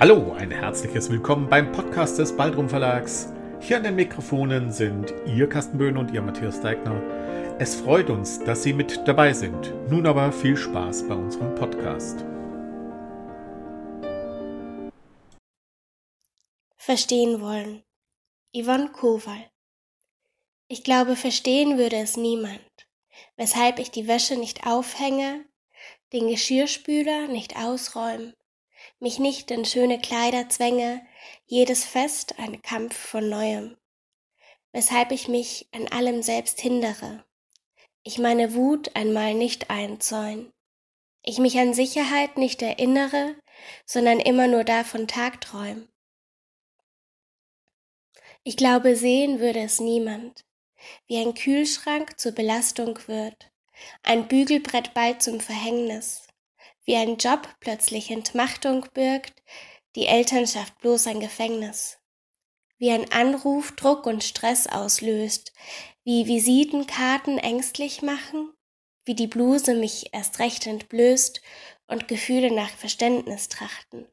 Hallo, ein herzliches Willkommen beim Podcast des Baldrum Verlags. Hier an den Mikrofonen sind Ihr Carsten Böhn und Ihr Matthias Deigner. Es freut uns, dass Sie mit dabei sind. Nun aber viel Spaß bei unserem Podcast. Verstehen wollen. Yvonne Kowal. Ich glaube, verstehen würde es niemand, weshalb ich die Wäsche nicht aufhänge, den Geschirrspüler nicht ausräume, mich nicht in schöne Kleider zwänge, jedes Fest ein Kampf von neuem, weshalb ich mich an allem selbst hindere, ich meine Wut einmal nicht einzäun, ich mich an Sicherheit nicht erinnere, sondern immer nur davon tagträum. Ich glaube, sehen würde es niemand, wie ein Kühlschrank zur Belastung wird, ein Bügelbrett bald zum Verhängnis, wie ein Job plötzlich Entmachtung birgt, die Elternschaft bloß ein Gefängnis. Wie ein Anruf Druck und Stress auslöst, wie Visitenkarten ängstlich machen, wie die Bluse mich erst recht entblößt und Gefühle nach Verständnis trachten.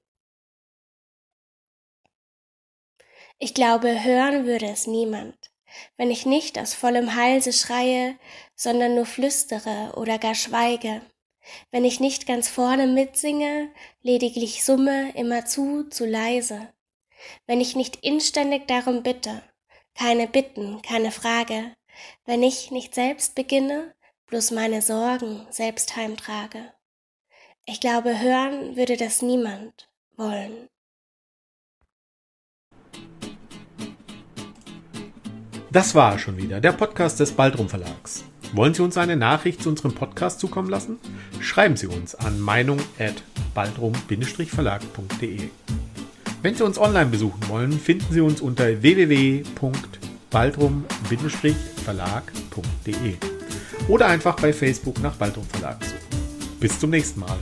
Ich glaube, hören würde es niemand, wenn ich nicht aus vollem Halse schreie, sondern nur flüstere oder gar schweige wenn ich nicht ganz vorne mitsinge, lediglich summe, immerzu zu leise. Wenn ich nicht inständig darum bitte, keine Bitten, keine Frage. Wenn ich nicht selbst beginne, bloß meine Sorgen selbst heimtrage. Ich glaube, hören würde das niemand wollen. Das war schon wieder der Podcast des Baldrum Verlags. Wollen Sie uns eine Nachricht zu unserem Podcast zukommen lassen? Schreiben Sie uns an meinung@baldrum-verlag.de. Wenn Sie uns online besuchen wollen, finden Sie uns unter www.baldrum-verlag.de oder einfach bei Facebook nach Baldrum Verlag suchen. Bis zum nächsten Mal.